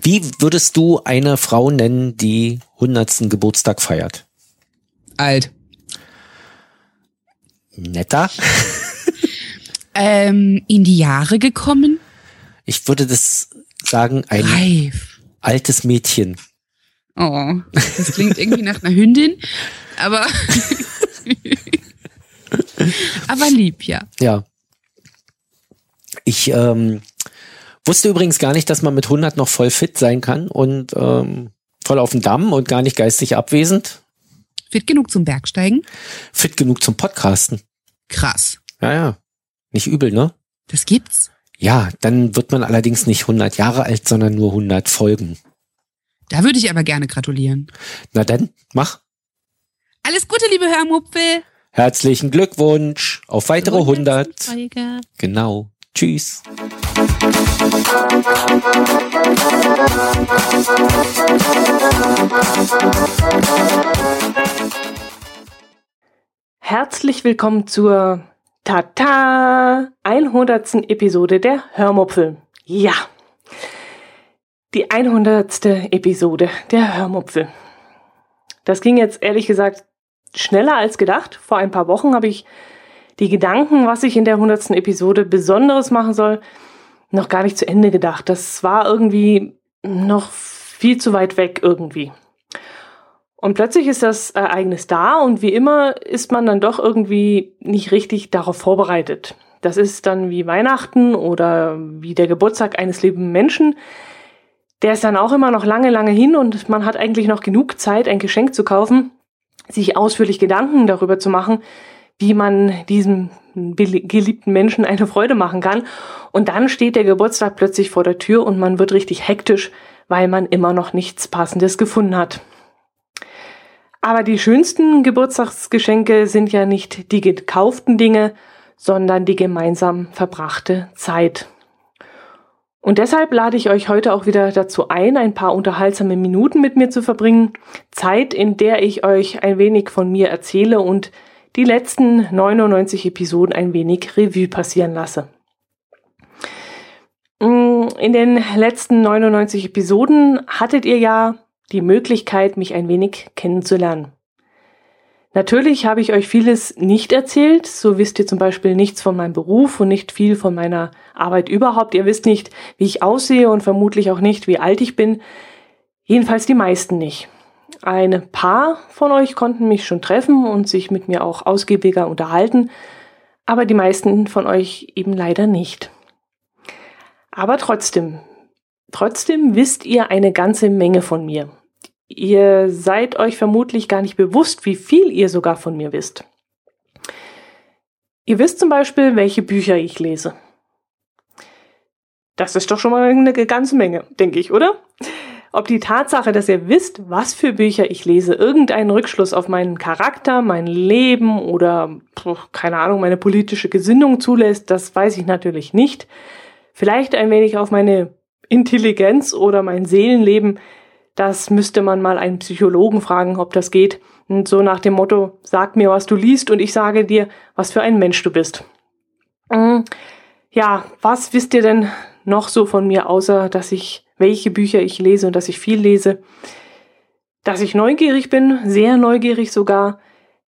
Wie würdest du eine Frau nennen, die 100. Geburtstag feiert? Alt. Netter? ähm, in die Jahre gekommen? Ich würde das sagen, ein Reif. altes Mädchen. Oh, das klingt irgendwie nach einer Hündin, aber aber lieb, ja. Ja. Ich ähm, wusste übrigens gar nicht, dass man mit 100 noch voll fit sein kann und ähm, voll auf dem Damm und gar nicht geistig abwesend. Fit genug zum Bergsteigen? Fit genug zum Podcasten. Krass. Ja, ja. Nicht übel, ne? Das gibt's? Ja, dann wird man allerdings nicht 100 Jahre alt, sondern nur 100 Folgen. Da würde ich aber gerne gratulieren. Na dann, mach. Alles Gute, liebe Hörmupfel. Herzlichen Glückwunsch auf weitere 100. Folge. Genau. Tschüss. Herzlich willkommen zur Tata 100. Episode der Hörmupfel. Ja, die 100. Episode der Hörmupfel. Das ging jetzt ehrlich gesagt schneller als gedacht. Vor ein paar Wochen habe ich die Gedanken, was ich in der 100. Episode Besonderes machen soll, noch gar nicht zu Ende gedacht. Das war irgendwie noch viel zu weit weg irgendwie. Und plötzlich ist das Ereignis da und wie immer ist man dann doch irgendwie nicht richtig darauf vorbereitet. Das ist dann wie Weihnachten oder wie der Geburtstag eines lieben Menschen. Der ist dann auch immer noch lange, lange hin und man hat eigentlich noch genug Zeit, ein Geschenk zu kaufen, sich ausführlich Gedanken darüber zu machen, wie man diesem geliebten Menschen eine Freude machen kann. Und dann steht der Geburtstag plötzlich vor der Tür und man wird richtig hektisch, weil man immer noch nichts Passendes gefunden hat. Aber die schönsten Geburtstagsgeschenke sind ja nicht die gekauften Dinge, sondern die gemeinsam verbrachte Zeit. Und deshalb lade ich euch heute auch wieder dazu ein, ein paar unterhaltsame Minuten mit mir zu verbringen. Zeit, in der ich euch ein wenig von mir erzähle und die letzten 99 Episoden ein wenig Revue passieren lasse. In den letzten 99 Episoden hattet ihr ja die Möglichkeit, mich ein wenig kennenzulernen. Natürlich habe ich euch vieles nicht erzählt. So wisst ihr zum Beispiel nichts von meinem Beruf und nicht viel von meiner Arbeit überhaupt. Ihr wisst nicht, wie ich aussehe und vermutlich auch nicht, wie alt ich bin. Jedenfalls die meisten nicht. Ein paar von euch konnten mich schon treffen und sich mit mir auch ausgiebiger unterhalten, aber die meisten von euch eben leider nicht. Aber trotzdem, trotzdem wisst ihr eine ganze Menge von mir. Ihr seid euch vermutlich gar nicht bewusst, wie viel ihr sogar von mir wisst. Ihr wisst zum Beispiel, welche Bücher ich lese. Das ist doch schon mal eine ganze Menge, denke ich, oder? Ob die Tatsache, dass ihr wisst, was für Bücher ich lese, irgendeinen Rückschluss auf meinen Charakter, mein Leben oder, keine Ahnung, meine politische Gesinnung zulässt, das weiß ich natürlich nicht. Vielleicht ein wenig auf meine Intelligenz oder mein Seelenleben, das müsste man mal einen Psychologen fragen, ob das geht. Und so nach dem Motto, sag mir, was du liest und ich sage dir, was für ein Mensch du bist. Mhm. Ja, was wisst ihr denn noch so von mir, außer dass ich, welche Bücher ich lese und dass ich viel lese? Dass ich neugierig bin, sehr neugierig sogar.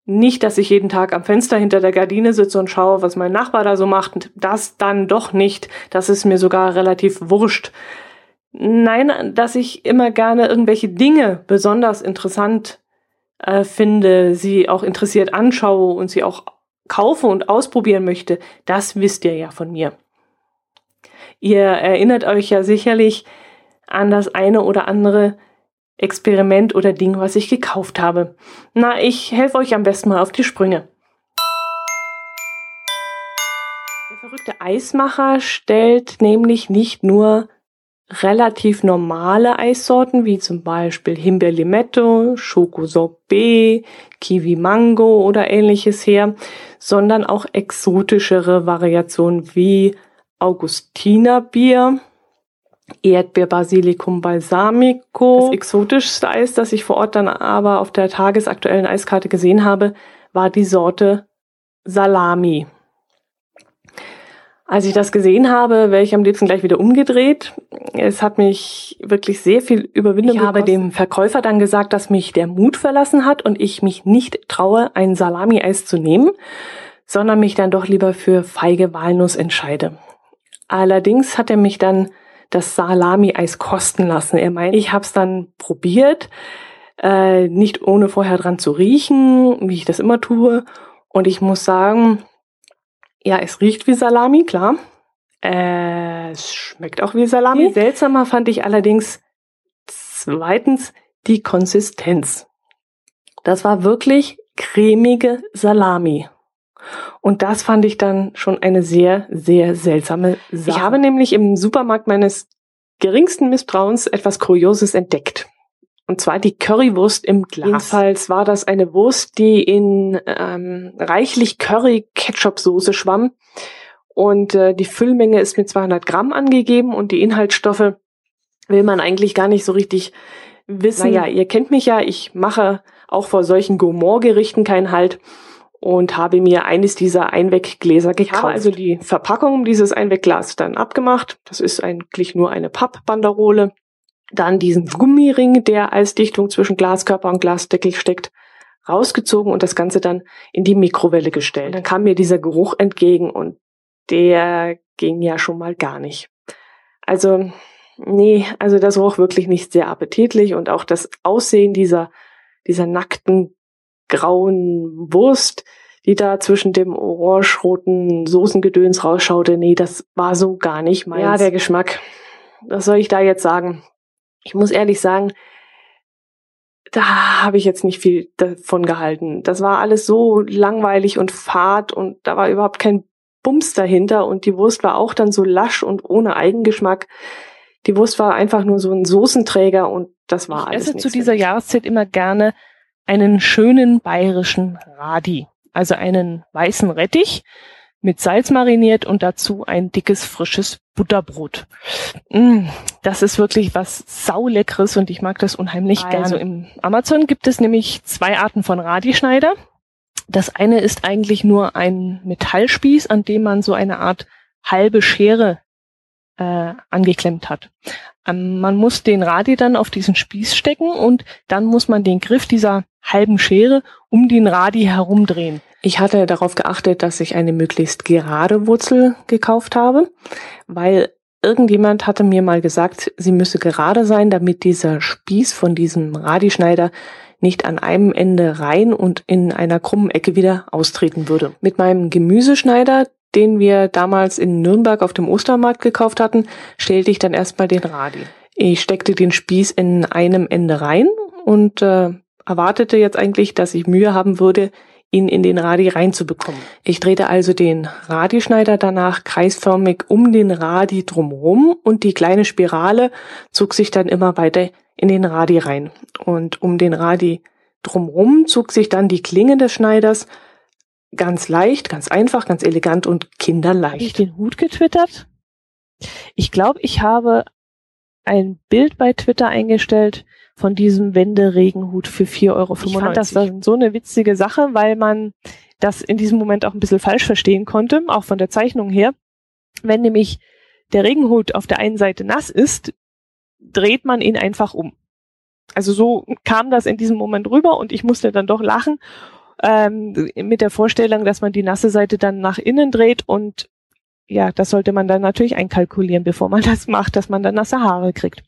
Nicht, dass ich jeden Tag am Fenster hinter der Gardine sitze und schaue, was mein Nachbar da so macht. Das dann doch nicht. Das ist mir sogar relativ wurscht. Nein, dass ich immer gerne irgendwelche Dinge besonders interessant äh, finde, sie auch interessiert anschaue und sie auch kaufe und ausprobieren möchte, das wisst ihr ja von mir. Ihr erinnert euch ja sicherlich an das eine oder andere Experiment oder Ding, was ich gekauft habe. Na, ich helfe euch am besten mal auf die Sprünge. Der verrückte Eismacher stellt nämlich nicht nur relativ normale Eissorten, wie zum Beispiel Himbeer-Limette, Schoko-Sorbet, Kiwi-Mango oder ähnliches her, sondern auch exotischere Variationen wie Augustinerbier, Erdbeer-Basilikum Balsamico. Das exotischste Eis, das ich vor Ort dann aber auf der tagesaktuellen Eiskarte gesehen habe, war die Sorte Salami. Als ich das gesehen habe, wäre ich am liebsten gleich wieder umgedreht. Es hat mich wirklich sehr viel Überwindung Ich habe dem Verkäufer dann gesagt, dass mich der Mut verlassen hat und ich mich nicht traue, ein Salami-Eis zu nehmen, sondern mich dann doch lieber für feige Walnuss entscheide. Allerdings hat er mich dann das Salami-Eis kosten lassen. Er meint, ich habe es dann probiert, äh, nicht ohne vorher dran zu riechen, wie ich das immer tue. Und ich muss sagen, ja, es riecht wie Salami, klar. Äh, es schmeckt auch wie Salami. Seltsamer fand ich allerdings zweitens die Konsistenz. Das war wirklich cremige Salami. Und das fand ich dann schon eine sehr, sehr seltsame Sache. Ich habe nämlich im Supermarkt meines geringsten Misstrauens etwas Kurioses entdeckt. Und zwar die Currywurst im Glas. Jedenfalls war das eine Wurst, die in ähm, reichlich Curry-Ketchup-Soße schwamm. Und äh, die Füllmenge ist mit 200 Gramm angegeben und die Inhaltsstoffe will man eigentlich gar nicht so richtig wissen. Naja, ihr kennt mich ja, ich mache auch vor solchen Gourmand-Gerichten keinen Halt und habe mir eines dieser Einweggläser gekauft. Ich habe also die Verpackung dieses Einwegglas dann abgemacht. Das ist eigentlich nur eine Pappbanderole dann diesen Gummiring, der als Dichtung zwischen Glaskörper und Glasdeckel steckt, rausgezogen und das Ganze dann in die Mikrowelle gestellt. Und dann kam mir dieser Geruch entgegen und der ging ja schon mal gar nicht. Also, nee, also das roch wirklich nicht sehr appetitlich und auch das Aussehen dieser, dieser nackten grauen Wurst, die da zwischen dem orange-roten Soßengedöns rausschaute, nee, das war so gar nicht meins. Ja, der Geschmack. Was soll ich da jetzt sagen? ich muss ehrlich sagen, da habe ich jetzt nicht viel davon gehalten. Das war alles so langweilig und fad und da war überhaupt kein Bums dahinter und die Wurst war auch dann so lasch und ohne Eigengeschmack. Die Wurst war einfach nur so ein Soßenträger und das war ich alles. Ich esse zu dieser Jahreszeit immer gerne einen schönen bayerischen Radi, also einen weißen Rettich mit Salz mariniert und dazu ein dickes, frisches Butterbrot. Mm, das ist wirklich was sauleckeres und ich mag das unheimlich also. gerne. Im Amazon gibt es nämlich zwei Arten von Radischneider. Das eine ist eigentlich nur ein Metallspieß, an dem man so eine Art halbe Schere äh, angeklemmt hat. Ähm, man muss den Radi dann auf diesen Spieß stecken und dann muss man den Griff dieser halben Schere um den Radi herumdrehen. Ich hatte darauf geachtet, dass ich eine möglichst gerade Wurzel gekauft habe, weil irgendjemand hatte mir mal gesagt, sie müsse gerade sein, damit dieser Spieß von diesem Radischneider nicht an einem Ende rein und in einer krummen Ecke wieder austreten würde. Mit meinem Gemüseschneider, den wir damals in Nürnberg auf dem Ostermarkt gekauft hatten, stellte ich dann erstmal den Radi. Ich steckte den Spieß in einem Ende rein und äh, erwartete jetzt eigentlich, dass ich Mühe haben würde, ihn in den Radi reinzubekommen. Ich drehte also den Radischneider danach kreisförmig um den Radi drumherum und die kleine Spirale zog sich dann immer weiter in den Radi rein. Und um den Radi drumherum zog sich dann die Klinge des Schneiders ganz leicht, ganz einfach, ganz elegant und kinderleicht. Habe ich den Hut getwittert? Ich glaube, ich habe ein Bild bei Twitter eingestellt, von diesem Wenderegenhut für 4,95 Euro. Ich fand das war so eine witzige Sache, weil man das in diesem Moment auch ein bisschen falsch verstehen konnte, auch von der Zeichnung her. Wenn nämlich der Regenhut auf der einen Seite nass ist, dreht man ihn einfach um. Also so kam das in diesem Moment rüber und ich musste dann doch lachen ähm, mit der Vorstellung, dass man die nasse Seite dann nach innen dreht und ja, das sollte man dann natürlich einkalkulieren, bevor man das macht, dass man dann nasse Haare kriegt.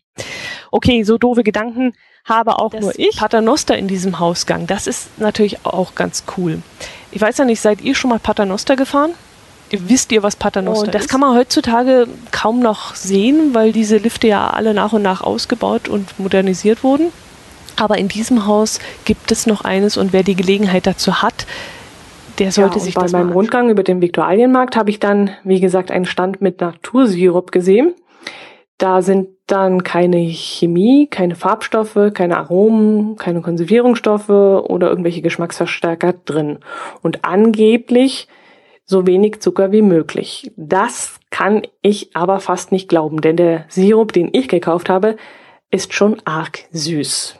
Okay, so doofe Gedanken habe auch das nur ich. Paternoster in diesem Hausgang, das ist natürlich auch ganz cool. Ich weiß ja nicht, seid ihr schon mal Paternoster gefahren? Wisst ihr, was Paternoster oh, das ist? Das kann man heutzutage kaum noch sehen, weil diese Lifte ja alle nach und nach ausgebaut und modernisiert wurden. Aber in diesem Haus gibt es noch eines und wer die Gelegenheit dazu hat, der sollte ja, sich bei das meinem Rundgang über den Viktualienmarkt habe ich dann, wie gesagt, einen Stand mit Natursirup gesehen. Da sind dann keine Chemie, keine Farbstoffe, keine Aromen, keine Konservierungsstoffe oder irgendwelche Geschmacksverstärker drin. Und angeblich so wenig Zucker wie möglich. Das kann ich aber fast nicht glauben, denn der Sirup, den ich gekauft habe, ist schon arg süß.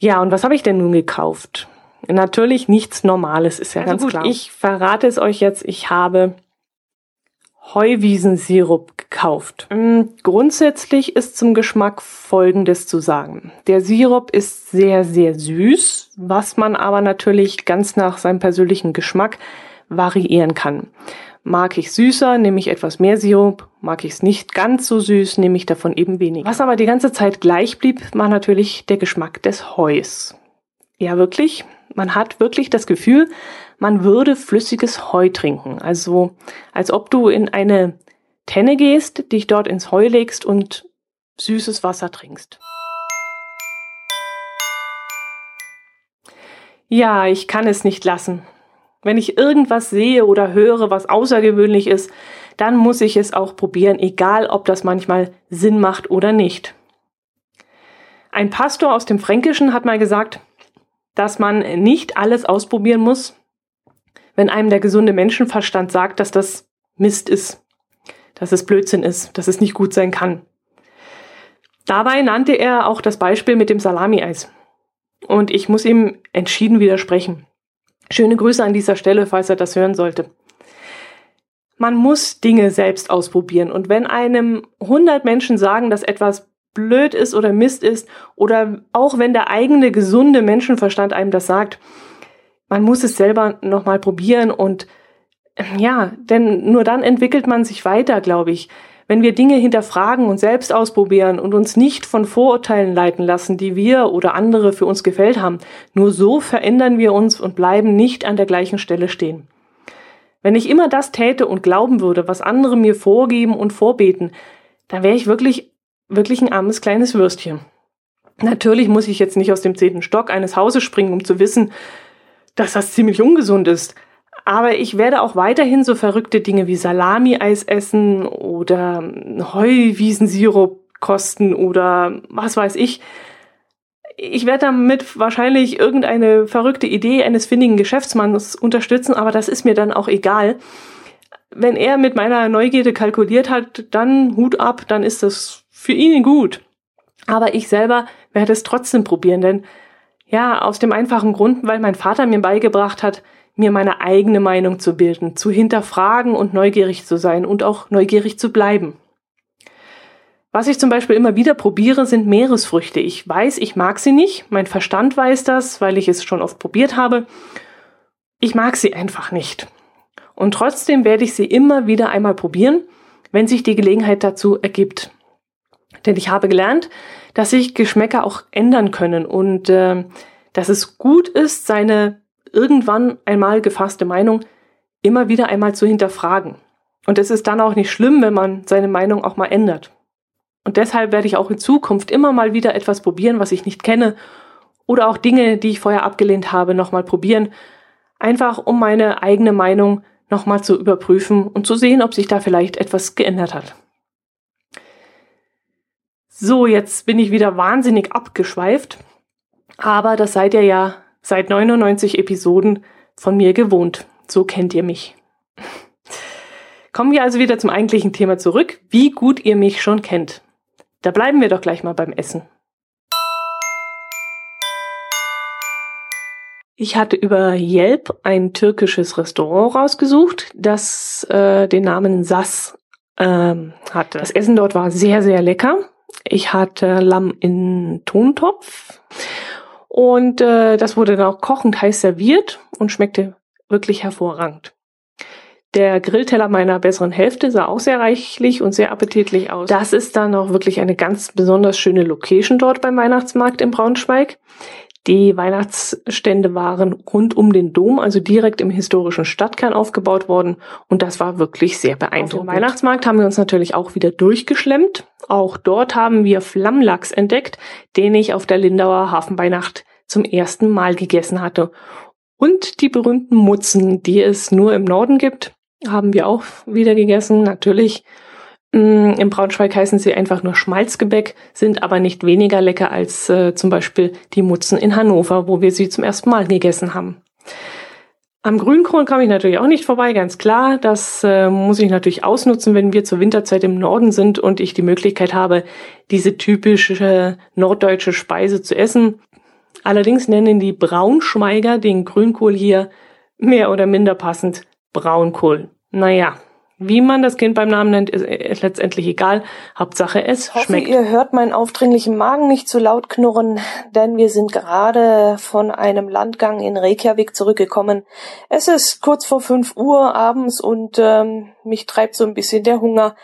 Ja, und was habe ich denn nun gekauft? Natürlich nichts Normales, ist ja also ganz gut, klar. Ich verrate es euch jetzt, ich habe Heuwiesensirup gekauft. Mm, grundsätzlich ist zum Geschmack Folgendes zu sagen. Der Sirup ist sehr, sehr süß, was man aber natürlich ganz nach seinem persönlichen Geschmack variieren kann. Mag ich süßer, nehme ich etwas mehr Sirup. Mag ich es nicht ganz so süß, nehme ich davon eben weniger. Was aber die ganze Zeit gleich blieb, war natürlich der Geschmack des Heus. Ja, wirklich. Man hat wirklich das Gefühl, man würde flüssiges Heu trinken. Also als ob du in eine Tenne gehst, dich dort ins Heu legst und süßes Wasser trinkst. Ja, ich kann es nicht lassen. Wenn ich irgendwas sehe oder höre, was außergewöhnlich ist, dann muss ich es auch probieren, egal ob das manchmal Sinn macht oder nicht. Ein Pastor aus dem Fränkischen hat mal gesagt, dass man nicht alles ausprobieren muss, wenn einem der gesunde Menschenverstand sagt, dass das Mist ist, dass es Blödsinn ist, dass es nicht gut sein kann. Dabei nannte er auch das Beispiel mit dem Salami-Eis. Und ich muss ihm entschieden widersprechen. Schöne Grüße an dieser Stelle, falls er das hören sollte. Man muss Dinge selbst ausprobieren. Und wenn einem 100 Menschen sagen, dass etwas blöd ist oder Mist ist, oder auch wenn der eigene gesunde Menschenverstand einem das sagt, man muss es selber nochmal probieren und ja, denn nur dann entwickelt man sich weiter, glaube ich. Wenn wir Dinge hinterfragen und selbst ausprobieren und uns nicht von Vorurteilen leiten lassen, die wir oder andere für uns gefällt haben, nur so verändern wir uns und bleiben nicht an der gleichen Stelle stehen. Wenn ich immer das täte und glauben würde, was andere mir vorgeben und vorbeten, dann wäre ich wirklich, wirklich ein armes kleines Würstchen. Natürlich muss ich jetzt nicht aus dem zehnten Stock eines Hauses springen, um zu wissen, dass das ziemlich ungesund ist. Aber ich werde auch weiterhin so verrückte Dinge wie Salami-Eis essen oder Heuwiesensirup kosten oder was weiß ich. Ich werde damit wahrscheinlich irgendeine verrückte Idee eines findigen Geschäftsmanns unterstützen, aber das ist mir dann auch egal. Wenn er mit meiner Neugierde kalkuliert hat, dann Hut ab, dann ist das für ihn gut. Aber ich selber werde es trotzdem probieren, denn ja, aus dem einfachen Grund, weil mein Vater mir beigebracht hat, mir meine eigene Meinung zu bilden, zu hinterfragen und neugierig zu sein und auch neugierig zu bleiben. Was ich zum Beispiel immer wieder probiere, sind Meeresfrüchte. Ich weiß, ich mag sie nicht. Mein Verstand weiß das, weil ich es schon oft probiert habe. Ich mag sie einfach nicht. Und trotzdem werde ich sie immer wieder einmal probieren, wenn sich die Gelegenheit dazu ergibt. Denn ich habe gelernt, dass sich Geschmäcker auch ändern können und äh, dass es gut ist, seine irgendwann einmal gefasste Meinung immer wieder einmal zu hinterfragen. Und es ist dann auch nicht schlimm, wenn man seine Meinung auch mal ändert. Und deshalb werde ich auch in Zukunft immer mal wieder etwas probieren, was ich nicht kenne, oder auch Dinge, die ich vorher abgelehnt habe, nochmal probieren, einfach um meine eigene Meinung nochmal zu überprüfen und zu sehen, ob sich da vielleicht etwas geändert hat. So, jetzt bin ich wieder wahnsinnig abgeschweift, aber das seid ihr ja seit 99 Episoden von mir gewohnt. So kennt ihr mich. Kommen wir also wieder zum eigentlichen Thema zurück, wie gut ihr mich schon kennt. Da bleiben wir doch gleich mal beim Essen. Ich hatte über Yelp ein türkisches Restaurant rausgesucht, das äh, den Namen Sas ähm, hatte. Das Essen dort war sehr, sehr lecker. Ich hatte Lamm in Tontopf und äh, das wurde dann auch kochend heiß serviert und schmeckte wirklich hervorragend. Der Grillteller meiner besseren Hälfte sah auch sehr reichlich und sehr appetitlich aus. Das ist dann auch wirklich eine ganz besonders schöne Location dort beim Weihnachtsmarkt in Braunschweig. Die Weihnachtsstände waren rund um den Dom, also direkt im historischen Stadtkern aufgebaut worden und das war wirklich sehr beeindruckend. Auf dem Weihnachtsmarkt haben wir uns natürlich auch wieder durchgeschlemmt. Auch dort haben wir Flammlachs entdeckt, den ich auf der Lindauer Hafenweihnacht zum ersten Mal gegessen hatte. Und die berühmten Mutzen, die es nur im Norden gibt, haben wir auch wieder gegessen. Natürlich Mm, Im Braunschweig heißen sie einfach nur Schmalzgebäck, sind aber nicht weniger lecker als äh, zum Beispiel die Mutzen in Hannover, wo wir sie zum ersten Mal gegessen haben. Am Grünkohl komme ich natürlich auch nicht vorbei, ganz klar. Das äh, muss ich natürlich ausnutzen, wenn wir zur Winterzeit im Norden sind und ich die Möglichkeit habe, diese typische norddeutsche Speise zu essen. Allerdings nennen die Braunschweiger den Grünkohl hier mehr oder minder passend Braunkohl. Naja, Wie man das Kind beim Namen nennt, ist, ist letztendlich egal. Hauptsache es hoffe, schmeckt. Ihr hört meinen aufdringlichen Magen nicht zu laut knurren, denn wir sind gerade von einem Landgang in Reykjavik zurückgekommen. Es ist kurz vor fünf Uhr abends und ähm, mich treibt so ein bisschen der Hunger.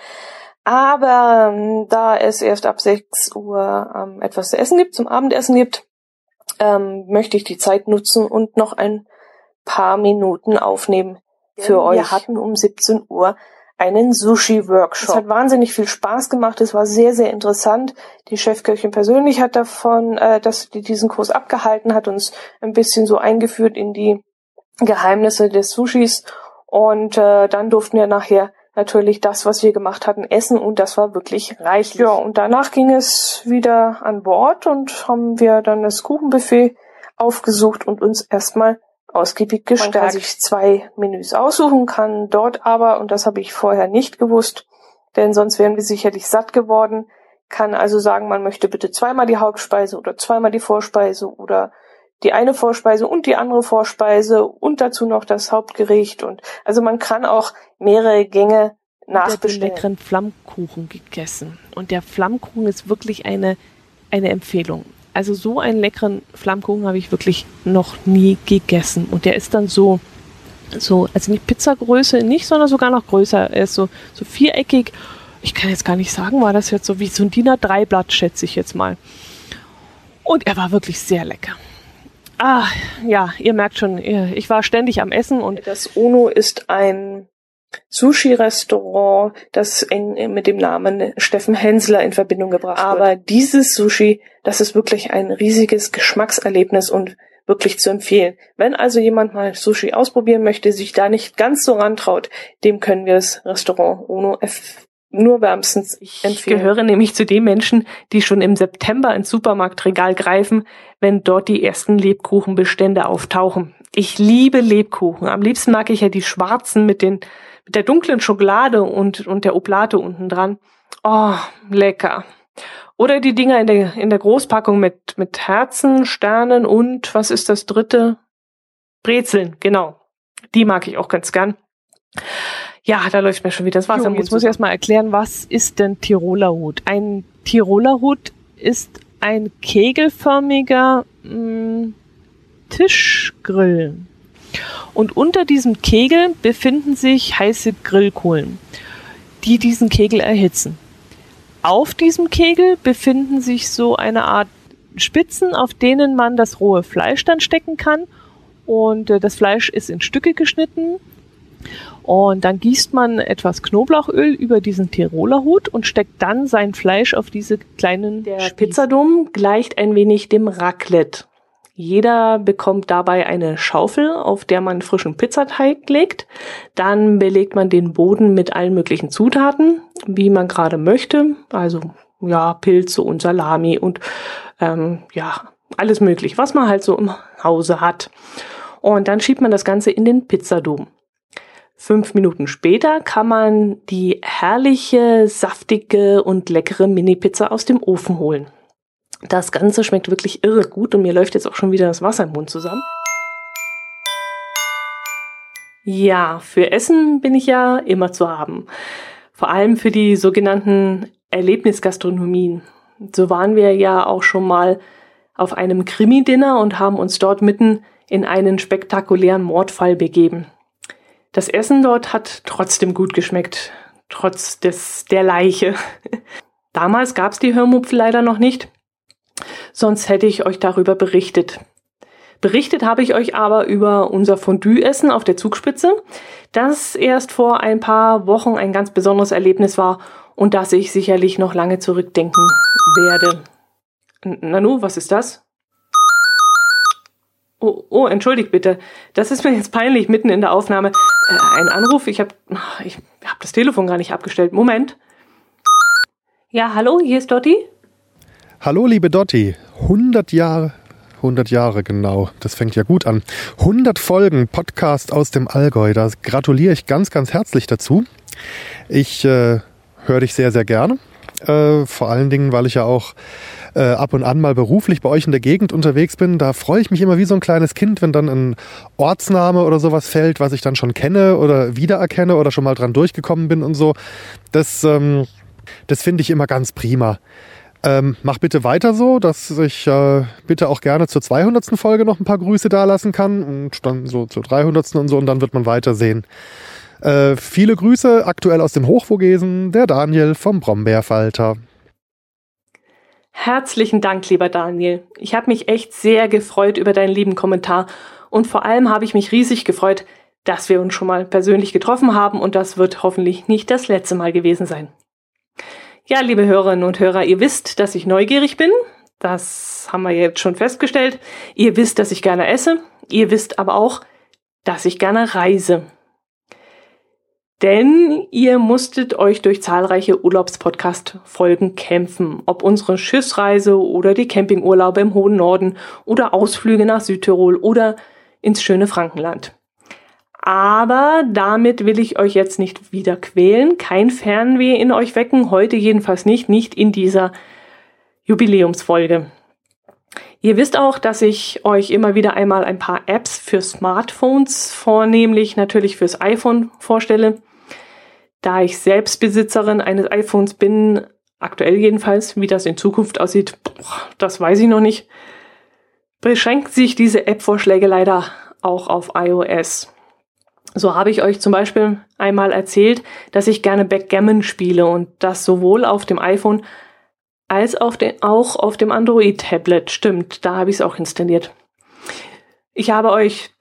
Aber ähm, da es erst ab sechs Uhr ähm, etwas zu essen gibt, zum Abendessen gibt, ähm, möchte ich die Zeit nutzen und noch ein paar Minuten aufnehmen für euch. wir Wir hatten um 17 Uhr einen Sushi-Workshop. Es hat wahnsinnig viel Spaß gemacht. Es war sehr, sehr interessant. Die Chefköchin persönlich hat davon, äh, dass die diesen Kurs abgehalten hat, uns ein bisschen so eingeführt in die Geheimnisse des Sushis. Und äh, dann durften wir nachher natürlich das, was wir gemacht hatten, essen und das war wirklich reichlich. Ja, und danach ging es wieder an Bord und haben wir dann das Kuchenbuffet aufgesucht und uns erstmal ausgiebig gestärkt. Man kann sich zwei Menüs aussuchen, kann dort aber, und das habe ich vorher nicht gewusst, denn sonst wären wir sicherlich satt geworden, kann also sagen, man möchte bitte zweimal die Hauptspeise oder zweimal die Vorspeise oder die eine Vorspeise und die andere Vorspeise und dazu noch das Hauptgericht und also man kann auch mehrere Gänge Ich habe nachbestellen. leckeren Flammkuchen gegessen. Und der Flammkuchen ist wirklich eine, eine Empfehlung. Also so einen leckeren Flammkuchen habe ich wirklich noch nie gegessen. Und der ist dann so, so, also nicht Pizzagröße, nicht, sondern sogar noch größer. Er ist so, so viereckig. Ich kann jetzt gar nicht sagen, war das jetzt so wie so ein DIN A3-Blatt, schätze ich jetzt mal. Und er war wirklich sehr lecker. Ah, ja, ihr merkt schon, ich war ständig am Essen und Das Ono ist ein Sushi-Restaurant, das eng mit dem Namen Steffen Hensler in Verbindung gebracht wird. Aber dieses Sushi, das ist wirklich ein riesiges Geschmackserlebnis und wirklich zu empfehlen. Wenn also jemand mal Sushi ausprobieren möchte, sich da nicht ganz so rantraut, dem können wir das Restaurant Ono F nur wärmstens Ich empfehlen. gehöre nämlich zu den Menschen, die schon im September ins Supermarktregal greifen, wenn dort die ersten Lebkuchenbestände auftauchen. Ich liebe Lebkuchen. Am liebsten mag ich ja die schwarzen mit den mit der dunklen Schokolade und und der Oblate unten dran. Oh, lecker. Oder die Dinger in der in der Großpackung mit mit Herzen, Sternen und was ist das dritte? Brezeln, genau. Die mag ich auch ganz gern. Ja, da läuft mir schon wieder das Wasser. Jo, jetzt muss ich erstmal erklären, was ist denn Tiroler Hut? Ein Tiroler Hut ist ein kegelförmiger mh, Tischgrill. Und unter diesem Kegel befinden sich heiße Grillkohlen, die diesen Kegel erhitzen. Auf diesem Kegel befinden sich so eine Art Spitzen, auf denen man das rohe Fleisch dann stecken kann. Und äh, das Fleisch ist in Stücke geschnitten. Und dann gießt man etwas Knoblauchöl über diesen Tiroler Hut und steckt dann sein Fleisch auf diese kleinen Der Spieße. Pizzadom gleicht ein wenig dem Raclette. Jeder bekommt dabei eine Schaufel, auf der man frischen Pizzateig legt. Dann belegt man den Boden mit allen möglichen Zutaten, wie man gerade möchte. Also ja, Pilze und Salami und ähm, ja, alles möglich, was man halt so im Hause hat. Und dann schiebt man das Ganze in den Pizzadom. Fünf Minuten später kann man die herrliche, saftige und leckere Mini-Pizza aus dem Ofen holen. Das Ganze schmeckt wirklich irre gut und mir läuft jetzt auch schon wieder das Wasser im Mund zusammen. Ja, für Essen bin ich ja immer zu haben. Vor allem für die sogenannten Erlebnisgastronomien. So waren wir ja auch schon mal auf einem Krimi-Dinner und haben uns dort mitten in einen spektakulären Mordfall begeben. Das Essen dort hat trotzdem gut geschmeckt, trotz des der Leiche. Damals gab's die Hörmupfel leider noch nicht, sonst hätte ich euch darüber berichtet. Berichtet habe ich euch aber über unser Fondue-Essen auf der Zugspitze, das erst vor ein paar Wochen ein ganz besonderes Erlebnis war und das ich sicherlich noch lange zurückdenken werde. Nanu, was ist das? Oh, oh, entschuldigt bitte. Das ist mir jetzt peinlich, mitten in der Aufnahme. Äh, ein Anruf, ich habe ich hab das Telefon gar nicht abgestellt. Moment. Ja, hallo, hier ist Dotti. Hallo, liebe Dotti. 100 Jahre, 100 Jahre genau. Das fängt ja gut an. 100 Folgen Podcast aus dem Allgäu. Da gratuliere ich ganz, ganz herzlich dazu. Ich äh, höre dich sehr, sehr gerne. Äh, vor allen Dingen, weil ich ja auch äh, ab und an mal beruflich bei euch in der Gegend unterwegs bin. Da freue ich mich immer wie so ein kleines Kind, wenn dann ein Ortsname oder sowas fällt, was ich dann schon kenne oder wiedererkenne oder schon mal dran durchgekommen bin und so. Das, ähm, das finde ich immer ganz prima. Ähm, mach bitte weiter so, dass ich äh, bitte auch gerne zur 200. Folge noch ein paar Grüße dalassen kann und dann so zur 300. und so und dann wird man weitersehen. Äh, viele Grüße aktuell aus dem Hochvogesen, der Daniel vom Brombeerfalter. Herzlichen Dank, lieber Daniel. Ich habe mich echt sehr gefreut über deinen lieben Kommentar und vor allem habe ich mich riesig gefreut, dass wir uns schon mal persönlich getroffen haben und das wird hoffentlich nicht das letzte Mal gewesen sein. Ja, liebe Hörerinnen und Hörer, ihr wisst, dass ich neugierig bin. Das haben wir jetzt schon festgestellt. Ihr wisst, dass ich gerne esse. Ihr wisst aber auch, dass ich gerne reise. Denn ihr musstet euch durch zahlreiche Urlaubspodcast-Folgen kämpfen. Ob unsere Schiffsreise oder die Campingurlaube im hohen Norden oder Ausflüge nach Südtirol oder ins schöne Frankenland. Aber damit will ich euch jetzt nicht wieder quälen, kein Fernweh in euch wecken, heute jedenfalls nicht, nicht in dieser Jubiläumsfolge. Ihr wisst auch, dass ich euch immer wieder einmal ein paar Apps für Smartphones, vornehmlich natürlich fürs iPhone vorstelle. Da ich selbst Besitzerin eines iPhones bin, aktuell jedenfalls, wie das in Zukunft aussieht, das weiß ich noch nicht, beschränkt sich diese App-Vorschläge leider auch auf iOS. So habe ich euch zum Beispiel einmal erzählt, dass ich gerne Backgammon spiele und das sowohl auf dem iPhone als auf den, auch auf dem Android-Tablet. Stimmt, da habe ich es auch installiert. Ich habe euch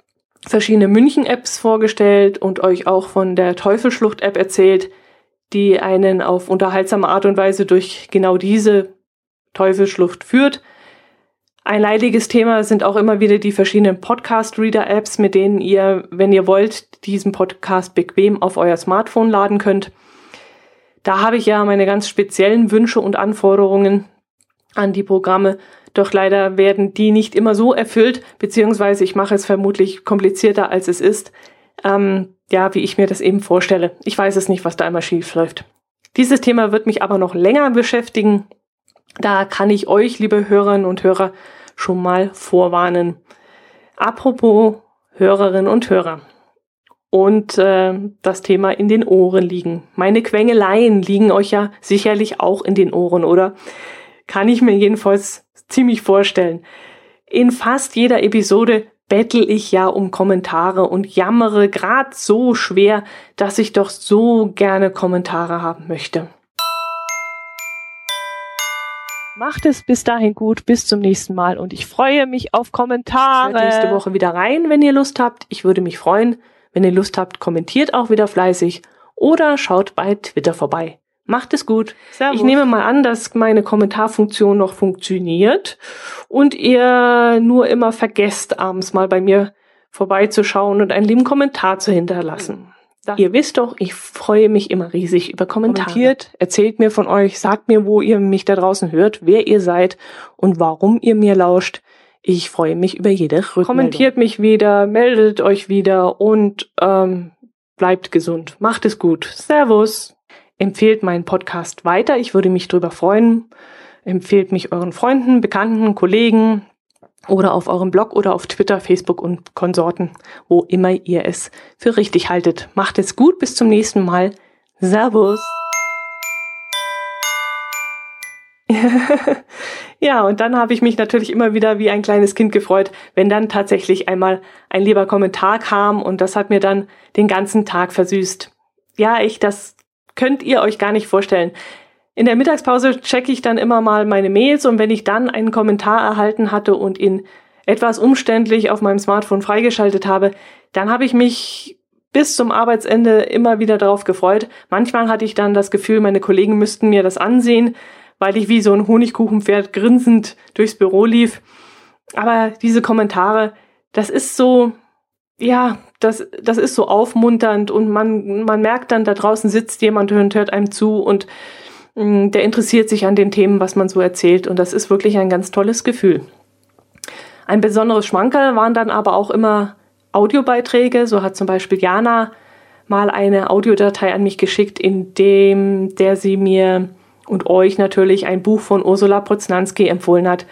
verschiedene München-Apps vorgestellt und euch auch von der Teufelschlucht-App erzählt, die einen auf unterhaltsame Art und Weise durch genau diese Teufelschlucht führt. Ein leidiges Thema sind auch immer wieder die verschiedenen Podcast-Reader-Apps, mit denen ihr, wenn ihr wollt, diesen Podcast bequem auf euer Smartphone laden könnt. Da habe ich ja meine ganz speziellen Wünsche und Anforderungen an die Programme doch leider werden die nicht immer so erfüllt, beziehungsweise ich mache es vermutlich komplizierter, als es ist. Ähm, ja, wie ich mir das eben vorstelle. Ich weiß es nicht, was da immer schief läuft. Dieses Thema wird mich aber noch länger beschäftigen. Da kann ich euch, liebe Hörerinnen und Hörer, schon mal vorwarnen. Apropos Hörerinnen und Hörer und äh, das Thema in den Ohren liegen. Meine Quengeleien liegen euch ja sicherlich auch in den Ohren, oder? Kann ich mir jedenfalls ziemlich vorstellen. In fast jeder Episode bettel ich ja um Kommentare und jammere grad so schwer, dass ich doch so gerne Kommentare haben möchte. Macht es bis dahin gut, bis zum nächsten Mal und ich freue mich auf Kommentare. Hört nächste Woche wieder rein, wenn ihr Lust habt. Ich würde mich freuen. Wenn ihr Lust habt, kommentiert auch wieder fleißig oder schaut bei Twitter vorbei. Macht es gut. Servus. Ich nehme mal an, dass meine Kommentarfunktion noch funktioniert und ihr nur immer vergesst, abends mal bei mir vorbeizuschauen und einen lieben Kommentar zu hinterlassen. Das ihr wisst doch, ich freue mich immer riesig über Kommentare. Kommentiert, erzählt mir von euch, sagt mir, wo ihr mich da draußen hört, wer ihr seid und warum ihr mir lauscht. Ich freue mich über jede Rückmeldung. Kommentiert mich wieder, meldet euch wieder und ähm, bleibt gesund. Macht es gut. Servus. Empfehlt meinen Podcast weiter. Ich würde mich darüber freuen. Empfehlt mich euren Freunden, Bekannten, Kollegen oder auf eurem Blog oder auf Twitter, Facebook und Konsorten, wo immer ihr es für richtig haltet. Macht es gut. Bis zum nächsten Mal. Servus. ja, und dann habe ich mich natürlich immer wieder wie ein kleines Kind gefreut, wenn dann tatsächlich einmal ein lieber Kommentar kam und das hat mir dann den ganzen Tag versüßt. Ja, ich, das könnt ihr euch gar nicht vorstellen. In der Mittagspause checke ich dann immer mal meine Mails und wenn ich dann einen Kommentar erhalten hatte und ihn etwas umständlich auf meinem Smartphone freigeschaltet habe, dann habe ich mich bis zum Arbeitsende immer wieder darauf gefreut. Manchmal hatte ich dann das Gefühl, meine Kollegen müssten mir das ansehen, weil ich wie so ein Honigkuchenpferd grinsend durchs Büro lief. Aber diese Kommentare, das ist so, ja, das, das ist so aufmunternd und man, man merkt dann, da draußen sitzt jemand und hört einem zu und der interessiert sich an den Themen, was man so erzählt und das ist wirklich ein ganz tolles Gefühl. Ein besonderes Schmankerl waren dann aber auch immer Audiobeiträge. So hat zum Beispiel Jana mal eine Audiodatei an mich geschickt, in dem der sie mir und euch natürlich ein Buch von Ursula Poznanski empfohlen hat.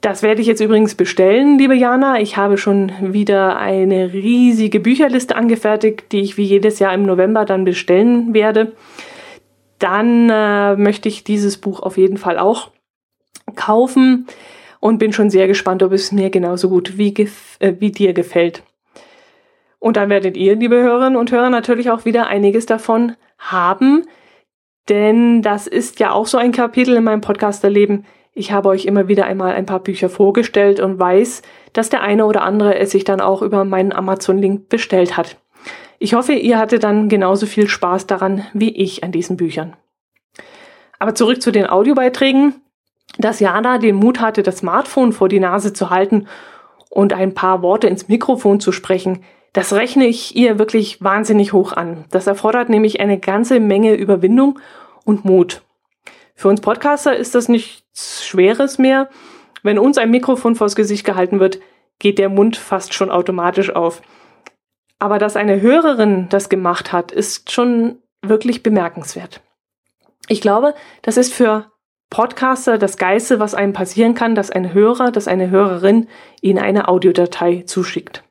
Das werde ich jetzt übrigens bestellen, liebe Jana. Ich habe schon wieder eine riesige Bücherliste angefertigt, die ich wie jedes Jahr im November dann bestellen werde. Dann äh, möchte ich dieses Buch auf jeden Fall auch kaufen und bin schon sehr gespannt, ob es mir genauso gut wie, äh, wie dir gefällt. Und dann werdet ihr, liebe Hörerinnen und Hörer, natürlich auch wieder einiges davon haben, denn das ist ja auch so ein Kapitel in meinem Podcasterleben. Ich habe euch immer wieder einmal ein paar Bücher vorgestellt und weiß, dass der eine oder andere es sich dann auch über meinen Amazon-Link bestellt hat. Ich hoffe, ihr hattet dann genauso viel Spaß daran wie ich an diesen Büchern. Aber zurück zu den Audiobeiträgen. Dass Jana den Mut hatte, das Smartphone vor die Nase zu halten und ein paar Worte ins Mikrofon zu sprechen, das rechne ich ihr wirklich wahnsinnig hoch an. Das erfordert nämlich eine ganze Menge Überwindung und Mut. Für uns Podcaster ist das nichts Schweres mehr. Wenn uns ein Mikrofon vors Gesicht gehalten wird, geht der Mund fast schon automatisch auf. Aber dass eine Hörerin das gemacht hat, ist schon wirklich bemerkenswert. Ich glaube, das ist für Podcaster das Geiste, was einem passieren kann, dass ein Hörer, dass eine Hörerin Ihnen eine Audiodatei zuschickt.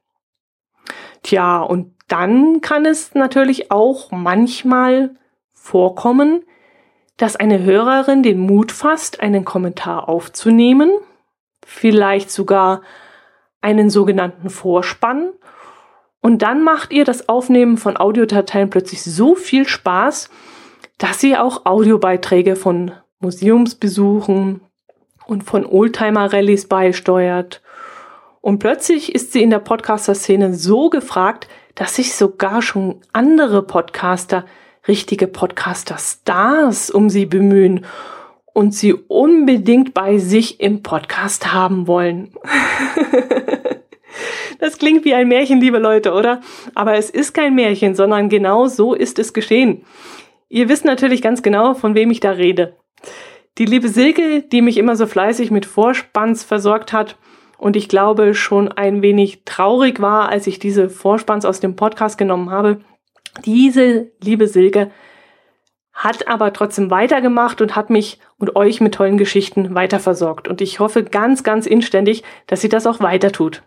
Tja, und dann kann es natürlich auch manchmal vorkommen, dass eine Hörerin den Mut fasst, einen Kommentar aufzunehmen, vielleicht sogar einen sogenannten Vorspann. Und dann macht ihr das Aufnehmen von Audiodateien plötzlich so viel Spaß, dass sie auch Audiobeiträge von Museumsbesuchen und von Oldtimer-Rallyes beisteuert und plötzlich ist sie in der Podcaster-Szene so gefragt, dass sich sogar schon andere Podcaster, richtige Podcaster-Stars um sie bemühen und sie unbedingt bei sich im Podcast haben wollen. das klingt wie ein Märchen, liebe Leute, oder? Aber es ist kein Märchen, sondern genau so ist es geschehen. Ihr wisst natürlich ganz genau, von wem ich da rede. Die liebe Silke, die mich immer so fleißig mit Vorspanns versorgt hat, und ich glaube schon ein wenig traurig war, als ich diese Vorspanns aus dem Podcast genommen habe. Diese liebe Silke hat aber trotzdem weitergemacht und hat mich und euch mit tollen Geschichten weiterversorgt. Und ich hoffe ganz, ganz inständig, dass sie das auch weiter tut.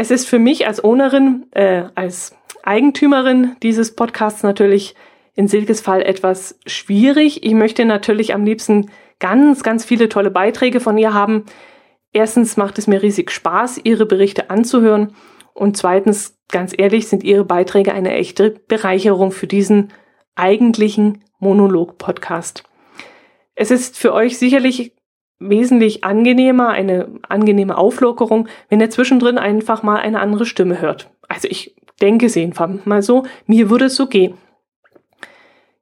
Es ist für mich als Ownerin, äh, als Eigentümerin dieses Podcasts natürlich in Silkes Fall etwas schwierig. Ich möchte natürlich am liebsten ganz, ganz viele tolle Beiträge von ihr haben. Erstens macht es mir riesig Spaß, Ihre Berichte anzuhören. Und zweitens, ganz ehrlich, sind Ihre Beiträge eine echte Bereicherung für diesen eigentlichen Monolog-Podcast. Es ist für euch sicherlich wesentlich angenehmer, eine angenehme Auflockerung, wenn ihr zwischendrin einfach mal eine andere Stimme hört. Also ich denke es jedenfalls mal so, mir würde es so gehen.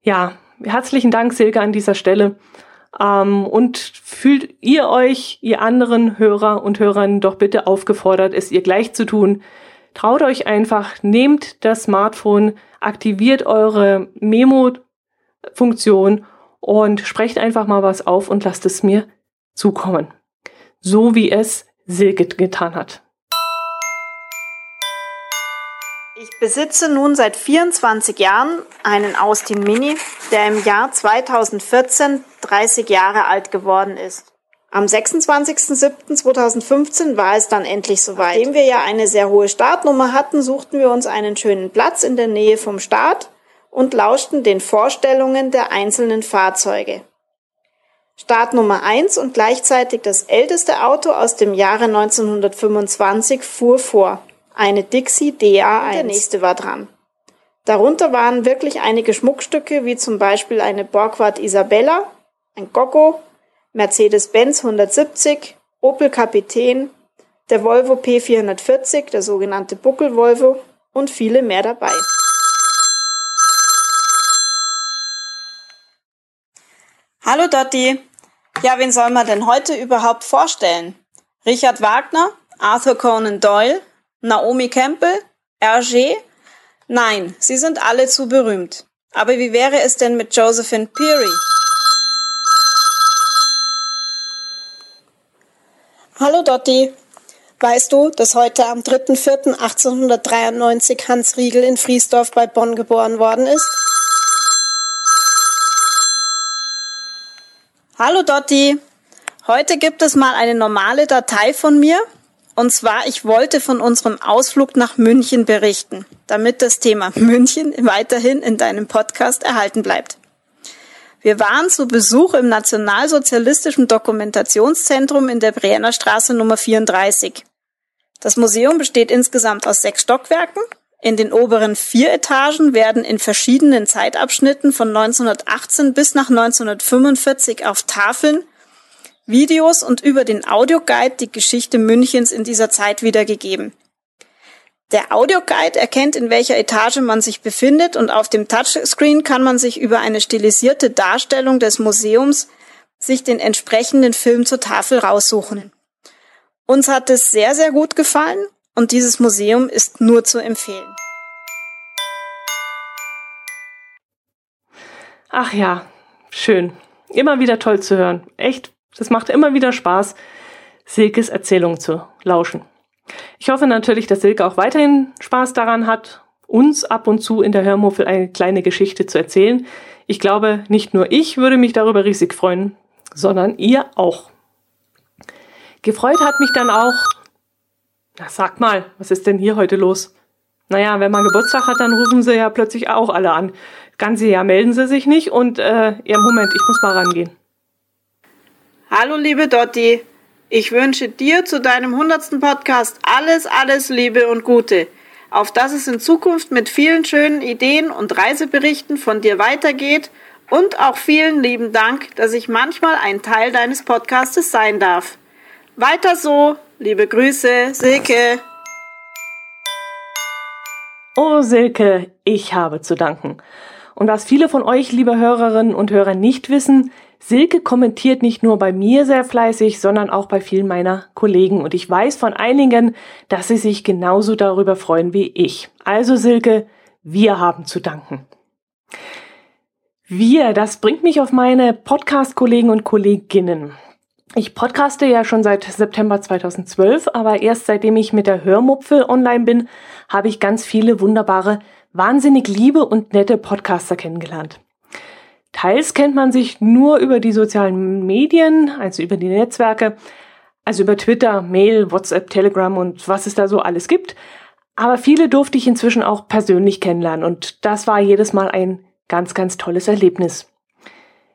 Ja, herzlichen Dank, Silke, an dieser Stelle. Ähm, und fühlt ihr euch, ihr anderen Hörer und Hörerinnen, doch bitte aufgefordert, es ihr gleich zu tun. Traut euch einfach, nehmt das Smartphone, aktiviert eure Memo-Funktion und sprecht einfach mal was auf und lasst es mir zukommen. So wie es Silke getan hat. Ich besitze nun seit 24 Jahren einen Austin Mini, der im Jahr 2014 30 Jahre alt geworden ist. Am 26.07.2015 war es dann endlich soweit. Nachdem wir ja eine sehr hohe Startnummer hatten, suchten wir uns einen schönen Platz in der Nähe vom Start und lauschten den Vorstellungen der einzelnen Fahrzeuge. Startnummer 1 und gleichzeitig das älteste Auto aus dem Jahre 1925 fuhr vor eine Dixie DA1. Der nächste war dran. Darunter waren wirklich einige Schmuckstücke, wie zum Beispiel eine Borgward Isabella, ein Goggo, Mercedes-Benz 170, Opel Kapitän, der Volvo P440, der sogenannte Buckel-Volvo und viele mehr dabei. Hallo Dotti. Ja, wen soll man denn heute überhaupt vorstellen? Richard Wagner, Arthur Conan Doyle, Naomi Campbell? Hergé? Nein, sie sind alle zu berühmt. Aber wie wäre es denn mit Josephine Peary? Hallo Dotti. Weißt du, dass heute am 3.4.1893 Hans Riegel in Friesdorf bei Bonn geboren worden ist? Hallo Dotti. Heute gibt es mal eine normale Datei von mir. Und zwar, ich wollte von unserem Ausflug nach München berichten, damit das Thema München weiterhin in deinem Podcast erhalten bleibt. Wir waren zu Besuch im Nationalsozialistischen Dokumentationszentrum in der Brienner Straße Nummer 34. Das Museum besteht insgesamt aus sechs Stockwerken. In den oberen vier Etagen werden in verschiedenen Zeitabschnitten von 1918 bis nach 1945 auf Tafeln Videos und über den Audioguide die Geschichte Münchens in dieser Zeit wiedergegeben. Der Audioguide erkennt, in welcher Etage man sich befindet und auf dem Touchscreen kann man sich über eine stilisierte Darstellung des Museums sich den entsprechenden Film zur Tafel raussuchen. Uns hat es sehr, sehr gut gefallen und dieses Museum ist nur zu empfehlen. Ach ja, schön. Immer wieder toll zu hören. Echt das macht immer wieder Spaß, Silkes Erzählung zu lauschen. Ich hoffe natürlich, dass Silke auch weiterhin Spaß daran hat, uns ab und zu in der Hörmuffel eine kleine Geschichte zu erzählen. Ich glaube, nicht nur ich würde mich darüber riesig freuen, sondern ihr auch. Gefreut hat mich dann auch, na sag mal, was ist denn hier heute los? Naja, wenn man Geburtstag hat, dann rufen sie ja plötzlich auch alle an. Ganze Jahr melden sie sich nicht und, äh, ja, Moment, ich muss mal rangehen. Hallo liebe Dotti, ich wünsche dir zu deinem hundertsten Podcast alles, alles Liebe und Gute, auf dass es in Zukunft mit vielen schönen Ideen und Reiseberichten von dir weitergeht und auch vielen lieben Dank, dass ich manchmal ein Teil deines Podcastes sein darf. Weiter so, liebe Grüße, Silke. Oh Silke, ich habe zu danken. Und was viele von euch, liebe Hörerinnen und Hörer, nicht wissen, Silke kommentiert nicht nur bei mir sehr fleißig, sondern auch bei vielen meiner Kollegen. Und ich weiß von einigen, dass sie sich genauso darüber freuen wie ich. Also Silke, wir haben zu danken. Wir, das bringt mich auf meine Podcast-Kollegen und Kolleginnen. Ich podcaste ja schon seit September 2012, aber erst seitdem ich mit der Hörmupfel online bin, habe ich ganz viele wunderbare wahnsinnig liebe und nette Podcaster kennengelernt. Teils kennt man sich nur über die sozialen Medien, also über die Netzwerke, also über Twitter, Mail, WhatsApp, Telegram und was es da so alles gibt. Aber viele durfte ich inzwischen auch persönlich kennenlernen und das war jedes Mal ein ganz, ganz tolles Erlebnis.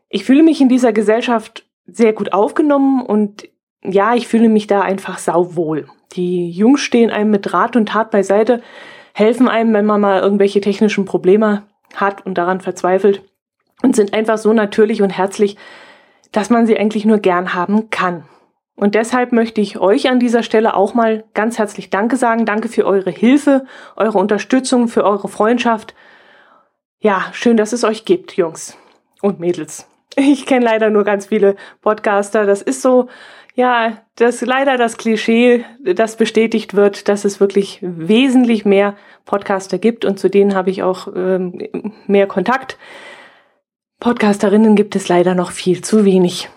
Ich fühle mich in dieser Gesellschaft sehr gut aufgenommen und ja, ich fühle mich da einfach sauwohl. Die Jungs stehen einem mit Rat und Tat beiseite, helfen einem, wenn man mal irgendwelche technischen Probleme hat und daran verzweifelt und sind einfach so natürlich und herzlich, dass man sie eigentlich nur gern haben kann. Und deshalb möchte ich euch an dieser Stelle auch mal ganz herzlich Danke sagen. Danke für eure Hilfe, eure Unterstützung, für eure Freundschaft. Ja, schön, dass es euch gibt, Jungs und Mädels. Ich kenne leider nur ganz viele Podcaster. Das ist so, ja, das leider das Klischee, das bestätigt wird, dass es wirklich wesentlich mehr Podcaster gibt und zu denen habe ich auch ähm, mehr Kontakt. Podcasterinnen gibt es leider noch viel zu wenig.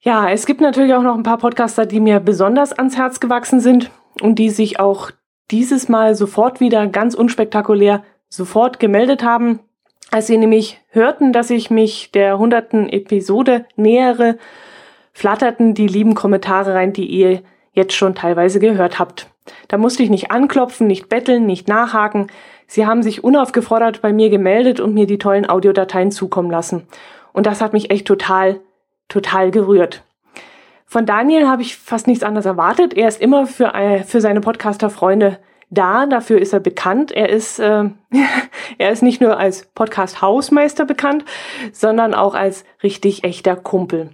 Ja, es gibt natürlich auch noch ein paar Podcaster, die mir besonders ans Herz gewachsen sind und die sich auch dieses Mal sofort wieder ganz unspektakulär sofort gemeldet haben. Als sie nämlich hörten, dass ich mich der hunderten Episode nähere, flatterten die lieben Kommentare rein, die ihr jetzt schon teilweise gehört habt. Da musste ich nicht anklopfen, nicht betteln, nicht nachhaken. Sie haben sich unaufgefordert bei mir gemeldet und mir die tollen Audiodateien zukommen lassen. Und das hat mich echt total, total gerührt. Von Daniel habe ich fast nichts anderes erwartet. Er ist immer für, äh, für seine Podcaster-Freunde da. Dafür ist er bekannt. Er ist, äh, er ist nicht nur als Podcast-Hausmeister bekannt, sondern auch als richtig echter Kumpel.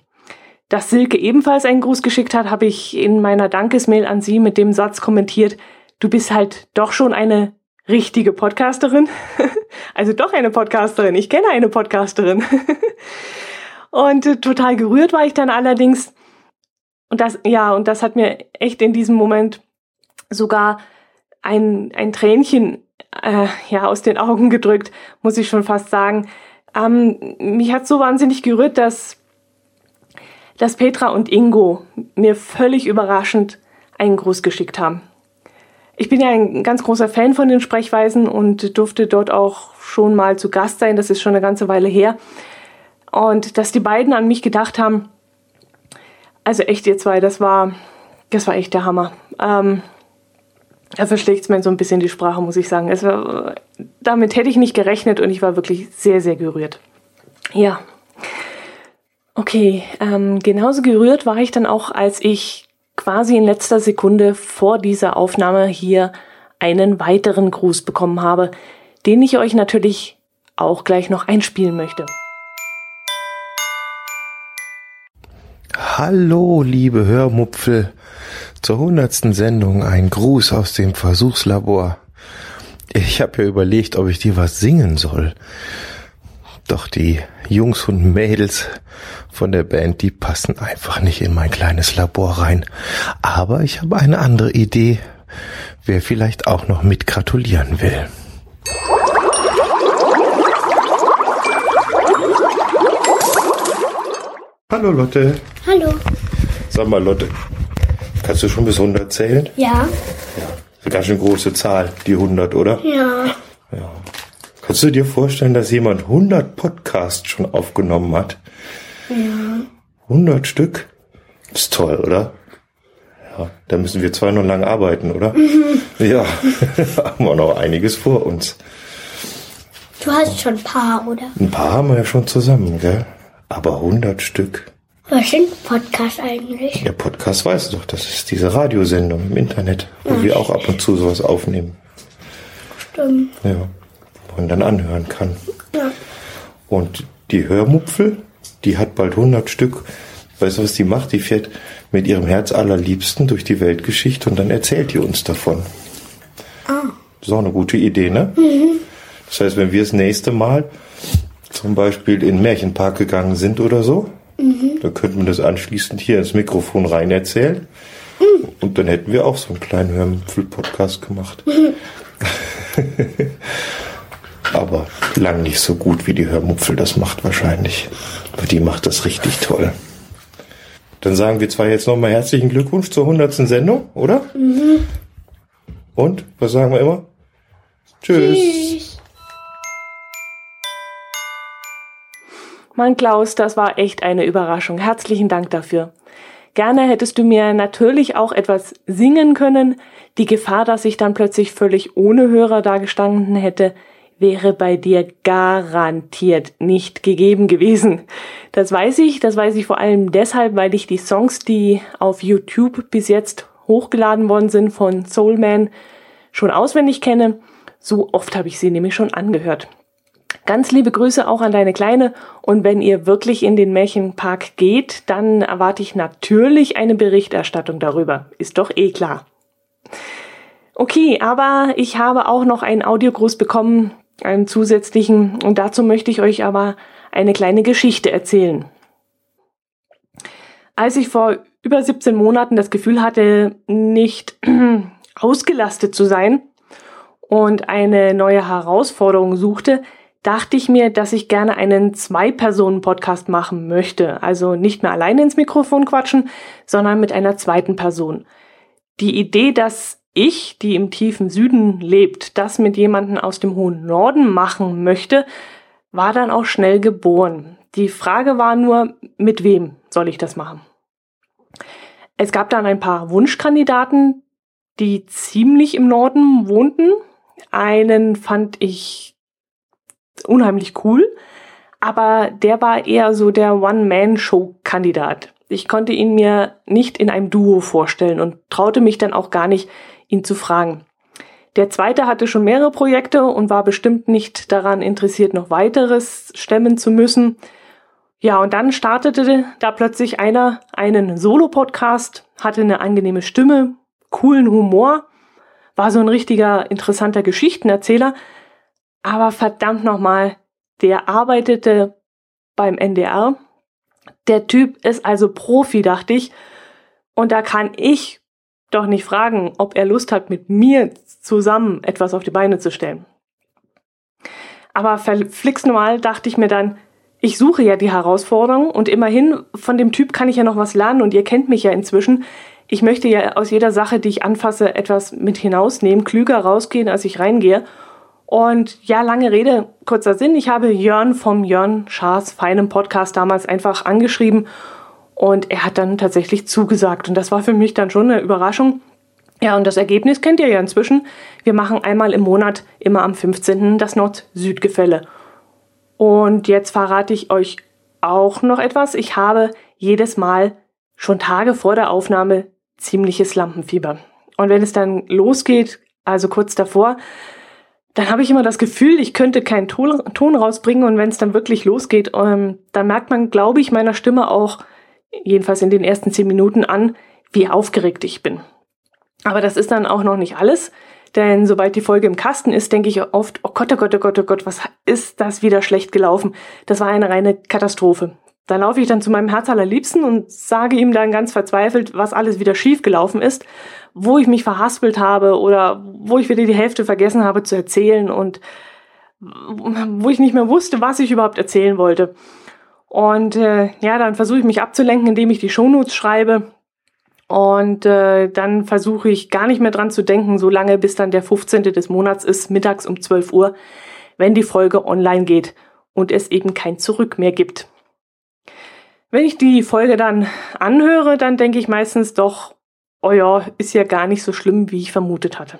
Dass Silke ebenfalls einen Gruß geschickt hat, habe ich in meiner Dankesmail an sie mit dem Satz kommentiert, du bist halt doch schon eine richtige Podcasterin. also doch eine Podcasterin. Ich kenne eine Podcasterin. und äh, total gerührt war ich dann allerdings. Und das, ja, und das hat mir echt in diesem Moment sogar ein, ein Tränchen äh, ja, aus den Augen gedrückt, muss ich schon fast sagen. Ähm, mich hat so wahnsinnig gerührt, dass, dass Petra und Ingo mir völlig überraschend einen Gruß geschickt haben. Ich bin ja ein ganz großer Fan von den Sprechweisen und durfte dort auch schon mal zu Gast sein. Das ist schon eine ganze Weile her. Und dass die beiden an mich gedacht haben, also echt ihr zwei, das war, das war echt der Hammer. Ähm, da verschlägt es mir so ein bisschen die Sprache, muss ich sagen. War, damit hätte ich nicht gerechnet und ich war wirklich sehr, sehr gerührt. Ja. Okay, ähm, genauso gerührt war ich dann auch, als ich quasi in letzter Sekunde vor dieser Aufnahme hier einen weiteren Gruß bekommen habe, den ich euch natürlich auch gleich noch einspielen möchte. Hallo, liebe Hörmupfel. Zur hundertsten Sendung ein Gruß aus dem Versuchslabor. Ich habe ja überlegt, ob ich dir was singen soll. Doch die Jungs und Mädels von der Band, die passen einfach nicht in mein kleines Labor rein. Aber ich habe eine andere Idee, wer vielleicht auch noch mit gratulieren will. Hallo Lotte. Hallo. Sag mal Lotte, Kannst du schon bis 100 zählen? Ja. Ja. Eine ganz schön große Zahl, die 100, oder? Ja. Ja. Kannst du dir vorstellen, dass jemand 100 Podcasts schon aufgenommen hat? Ja. 100 Stück? Ist toll, oder? Ja, da müssen wir zwei noch lang arbeiten, oder? Mhm. Ja, haben wir noch einiges vor uns. Du hast schon ein paar, oder? Ein paar haben wir ja schon zusammen, gell? Aber 100 Stück. Was sind Podcast eigentlich? Der Podcast weißt du doch, das ist diese Radiosendung im Internet, wo Ach, wir auch ab und zu sowas aufnehmen. Stimmt. Ja, wo man dann anhören kann. Ja. Und die Hörmupfel, die hat bald 100 Stück. Weißt du, was die macht? Die fährt mit ihrem Herz allerliebsten durch die Weltgeschichte und dann erzählt die uns davon. Ah. Das ist auch eine gute Idee, ne? Mhm. Das heißt, wenn wir das nächste Mal zum Beispiel in den Märchenpark gegangen sind oder so, Mhm. Da könnte man das anschließend hier ins Mikrofon rein erzählen. Mhm. Und dann hätten wir auch so einen kleinen Hörmüpfel-Podcast gemacht. Mhm. Aber lang nicht so gut, wie die Hörmupfel das macht wahrscheinlich. Aber die macht das richtig toll. Dann sagen wir zwar jetzt nochmal herzlichen Glückwunsch zur 100. Sendung, oder? Mhm. Und? Was sagen wir immer? Tschüss. Tschüss. Mann, Klaus, das war echt eine Überraschung. Herzlichen Dank dafür. Gerne hättest du mir natürlich auch etwas singen können. Die Gefahr, dass ich dann plötzlich völlig ohne Hörer dagestanden hätte, wäre bei dir garantiert nicht gegeben gewesen. Das weiß ich, das weiß ich vor allem deshalb, weil ich die Songs, die auf YouTube bis jetzt hochgeladen worden sind von Soulman, schon auswendig kenne. So oft habe ich sie nämlich schon angehört. Ganz liebe Grüße auch an deine Kleine. Und wenn ihr wirklich in den Märchenpark geht, dann erwarte ich natürlich eine Berichterstattung darüber. Ist doch eh klar. Okay, aber ich habe auch noch einen Audiogruß bekommen, einen zusätzlichen. Und dazu möchte ich euch aber eine kleine Geschichte erzählen. Als ich vor über 17 Monaten das Gefühl hatte, nicht ausgelastet zu sein und eine neue Herausforderung suchte, dachte ich mir, dass ich gerne einen Zwei-Personen-Podcast machen möchte. Also nicht mehr alleine ins Mikrofon quatschen, sondern mit einer zweiten Person. Die Idee, dass ich, die im tiefen Süden lebt, das mit jemandem aus dem hohen Norden machen möchte, war dann auch schnell geboren. Die Frage war nur, mit wem soll ich das machen? Es gab dann ein paar Wunschkandidaten, die ziemlich im Norden wohnten. Einen fand ich unheimlich cool, aber der war eher so der One-Man-Show-Kandidat. Ich konnte ihn mir nicht in einem Duo vorstellen und traute mich dann auch gar nicht, ihn zu fragen. Der zweite hatte schon mehrere Projekte und war bestimmt nicht daran interessiert, noch weiteres stemmen zu müssen. Ja, und dann startete da plötzlich einer einen Solo-Podcast, hatte eine angenehme Stimme, coolen Humor, war so ein richtiger interessanter Geschichtenerzähler, aber verdammt nochmal, der arbeitete beim NDR. Der Typ ist also Profi, dachte ich. Und da kann ich doch nicht fragen, ob er Lust hat, mit mir zusammen etwas auf die Beine zu stellen. Aber verflixt normal dachte ich mir dann, ich suche ja die Herausforderung und immerhin von dem Typ kann ich ja noch was lernen und ihr kennt mich ja inzwischen. Ich möchte ja aus jeder Sache, die ich anfasse, etwas mit hinausnehmen, klüger rausgehen, als ich reingehe. Und ja, lange Rede, kurzer Sinn. Ich habe Jörn vom Jörn Schaas feinem Podcast damals einfach angeschrieben und er hat dann tatsächlich zugesagt. Und das war für mich dann schon eine Überraschung. Ja, und das Ergebnis kennt ihr ja inzwischen. Wir machen einmal im Monat, immer am 15. das Nord-Süd-Gefälle. Und jetzt verrate ich euch auch noch etwas. Ich habe jedes Mal schon Tage vor der Aufnahme ziemliches Lampenfieber. Und wenn es dann losgeht, also kurz davor, dann habe ich immer das Gefühl, ich könnte keinen Ton, Ton rausbringen. Und wenn es dann wirklich losgeht, ähm, dann merkt man, glaube ich, meiner Stimme auch, jedenfalls in den ersten zehn Minuten an, wie aufgeregt ich bin. Aber das ist dann auch noch nicht alles, denn sobald die Folge im Kasten ist, denke ich oft, oh Gott, oh Gott, oh Gott, oh Gott, was ist das wieder schlecht gelaufen? Das war eine reine Katastrophe. Da laufe ich dann zu meinem Herz allerliebsten und sage ihm dann ganz verzweifelt, was alles wieder schief gelaufen ist, wo ich mich verhaspelt habe oder wo ich wieder die Hälfte vergessen habe zu erzählen und wo ich nicht mehr wusste, was ich überhaupt erzählen wollte. Und äh, ja, dann versuche ich mich abzulenken, indem ich die Shownotes schreibe. Und äh, dann versuche ich gar nicht mehr dran zu denken, so lange bis dann der 15. des Monats ist, mittags um 12 Uhr, wenn die Folge online geht und es eben kein Zurück mehr gibt. Wenn ich die Folge dann anhöre, dann denke ich meistens doch, oh ja, ist ja gar nicht so schlimm, wie ich vermutet hatte.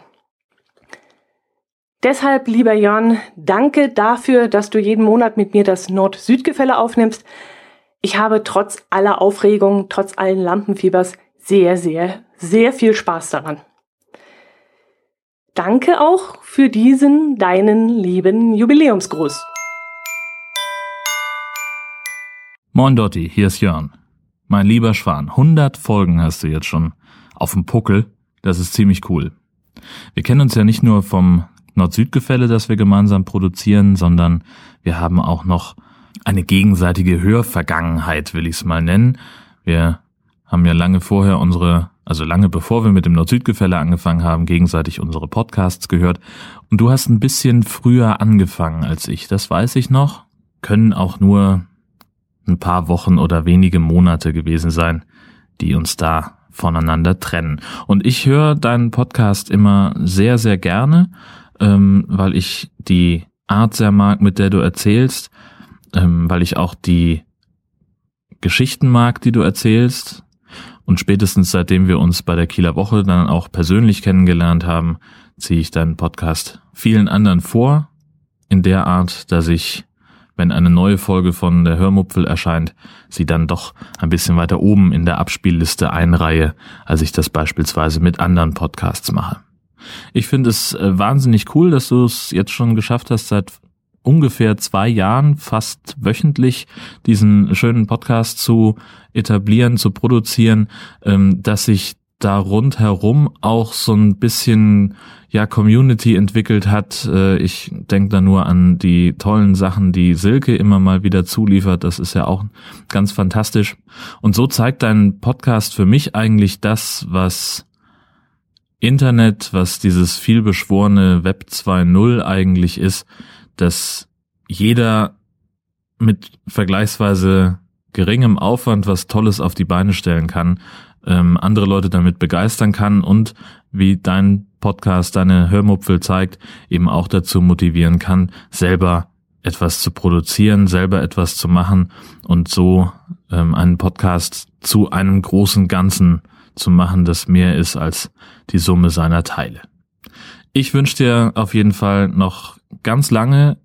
Deshalb, lieber Jörn, danke dafür, dass du jeden Monat mit mir das Nord-Süd-Gefälle aufnimmst. Ich habe trotz aller Aufregung, trotz allen Lampenfiebers sehr, sehr, sehr viel Spaß daran. Danke auch für diesen deinen lieben Jubiläumsgruß. Moin Dotti, hier ist Jörn. Mein lieber Schwan, 100 Folgen hast du jetzt schon auf dem Puckel. Das ist ziemlich cool. Wir kennen uns ja nicht nur vom Nord-Süd-Gefälle, das wir gemeinsam produzieren, sondern wir haben auch noch eine gegenseitige Hörvergangenheit, will ich es mal nennen. Wir haben ja lange vorher unsere, also lange bevor wir mit dem Nord-Süd-Gefälle angefangen haben, gegenseitig unsere Podcasts gehört. Und du hast ein bisschen früher angefangen als ich, das weiß ich noch. Können auch nur ein paar Wochen oder wenige Monate gewesen sein, die uns da voneinander trennen. Und ich höre deinen Podcast immer sehr, sehr gerne ähm, weil ich die Art sehr mag, mit der du erzählst, ähm, weil ich auch die Geschichten mag, die du erzählst. Und spätestens seitdem wir uns bei der Kieler Woche dann auch persönlich kennengelernt haben, ziehe ich deinen Podcast vielen anderen vor, in der Art, dass ich, wenn eine neue Folge von der Hörmupfel erscheint, sie dann doch ein bisschen weiter oben in der Abspielliste einreihe, als ich das beispielsweise mit anderen Podcasts mache. Ich finde es äh, wahnsinnig cool, dass du es jetzt schon geschafft hast, seit ungefähr zwei Jahren fast wöchentlich diesen schönen Podcast zu etablieren, zu produzieren, ähm, dass sich da rundherum auch so ein bisschen ja Community entwickelt hat. Äh, ich denke da nur an die tollen Sachen, die Silke immer mal wieder zuliefert. Das ist ja auch ganz fantastisch. Und so zeigt dein Podcast für mich eigentlich das, was Internet, was dieses vielbeschworene Web 2.0 eigentlich ist, dass jeder mit vergleichsweise geringem Aufwand was Tolles auf die Beine stellen kann, ähm, andere Leute damit begeistern kann und wie dein Podcast, deine Hörmupfel zeigt, eben auch dazu motivieren kann, selber etwas zu produzieren, selber etwas zu machen und so ähm, einen Podcast zu einem großen Ganzen zu machen, das mehr ist als die Summe seiner Teile. Ich wünsche dir auf jeden Fall noch ganz lange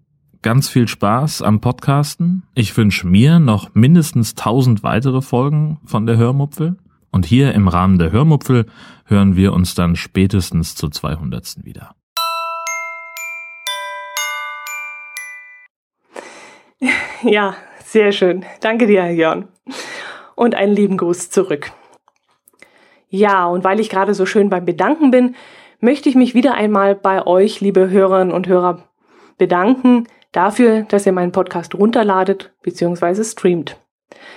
ganz viel Spaß am Podcasten. Ich wünsche mir noch mindestens tausend weitere Folgen von der Hörmupfel. Und hier im Rahmen der Hörmupfel hören wir uns dann spätestens zur 200. wieder. Ja, sehr schön. Danke dir, Jörn. Und einen lieben Gruß zurück. Ja, und weil ich gerade so schön beim Bedanken bin, möchte ich mich wieder einmal bei euch, liebe Hörerinnen und Hörer, bedanken dafür, dass ihr meinen Podcast runterladet bzw. streamt.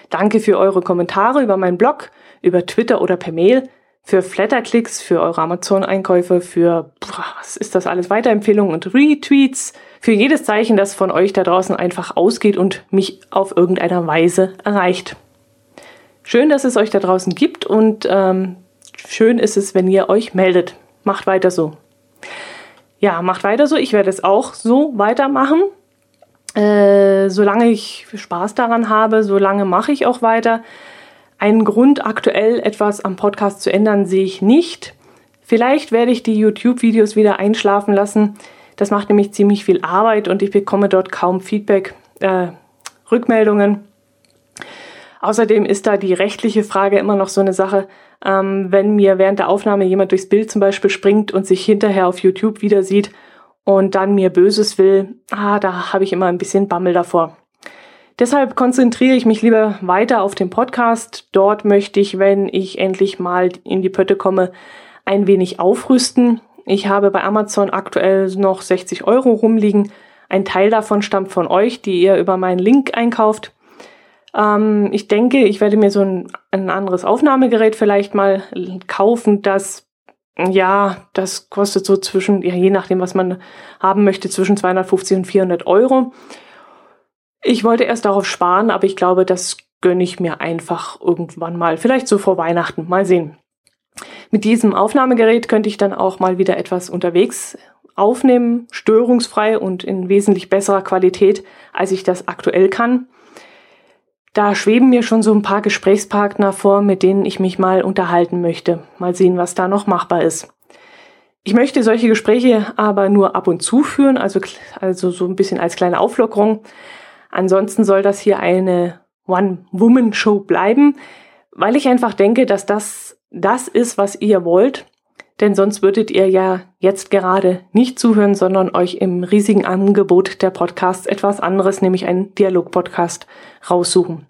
Danke für eure Kommentare über meinen Blog, über Twitter oder per Mail, für Flatterklicks, für eure Amazon-Einkäufe, für, was ist das alles, Weiterempfehlungen und Retweets, für jedes Zeichen, das von euch da draußen einfach ausgeht und mich auf irgendeiner Weise erreicht. Schön, dass es euch da draußen gibt und ähm, schön ist es, wenn ihr euch meldet. Macht weiter so. ja, macht weiter so. Ich werde es auch so weitermachen. Äh, solange ich Spaß daran habe, solange mache ich auch weiter. Einen Grund, aktuell etwas am Podcast zu ändern, sehe ich nicht. Vielleicht werde ich die YouTube-Videos wieder einschlafen lassen. Das macht nämlich ziemlich viel Arbeit und ich bekomme dort kaum Feedback, äh, Rückmeldungen. Außerdem ist da die rechtliche Frage immer noch so eine Sache. Ähm, wenn mir während der Aufnahme jemand durchs Bild zum Beispiel springt und sich hinterher auf YouTube wieder sieht und dann mir Böses will, ah, da habe ich immer ein bisschen Bammel davor. Deshalb konzentriere ich mich lieber weiter auf den Podcast. Dort möchte ich, wenn ich endlich mal in die Pötte komme, ein wenig aufrüsten. Ich habe bei Amazon aktuell noch 60 Euro rumliegen. Ein Teil davon stammt von euch, die ihr über meinen Link einkauft. Ähm, ich denke, ich werde mir so ein, ein anderes Aufnahmegerät vielleicht mal kaufen, das ja, das kostet so zwischen, ja, je nachdem, was man haben möchte, zwischen 250 und 400 Euro. Ich wollte erst darauf sparen, aber ich glaube, das gönne ich mir einfach irgendwann mal. Vielleicht so vor Weihnachten. Mal sehen. Mit diesem Aufnahmegerät könnte ich dann auch mal wieder etwas unterwegs aufnehmen, störungsfrei und in wesentlich besserer Qualität, als ich das aktuell kann. Da schweben mir schon so ein paar Gesprächspartner vor, mit denen ich mich mal unterhalten möchte. Mal sehen, was da noch machbar ist. Ich möchte solche Gespräche aber nur ab und zu führen, also, also so ein bisschen als kleine Auflockerung. Ansonsten soll das hier eine One-Woman-Show bleiben, weil ich einfach denke, dass das das ist, was ihr wollt denn sonst würdet ihr ja jetzt gerade nicht zuhören, sondern euch im riesigen Angebot der Podcasts etwas anderes, nämlich einen Dialog-Podcast, raussuchen.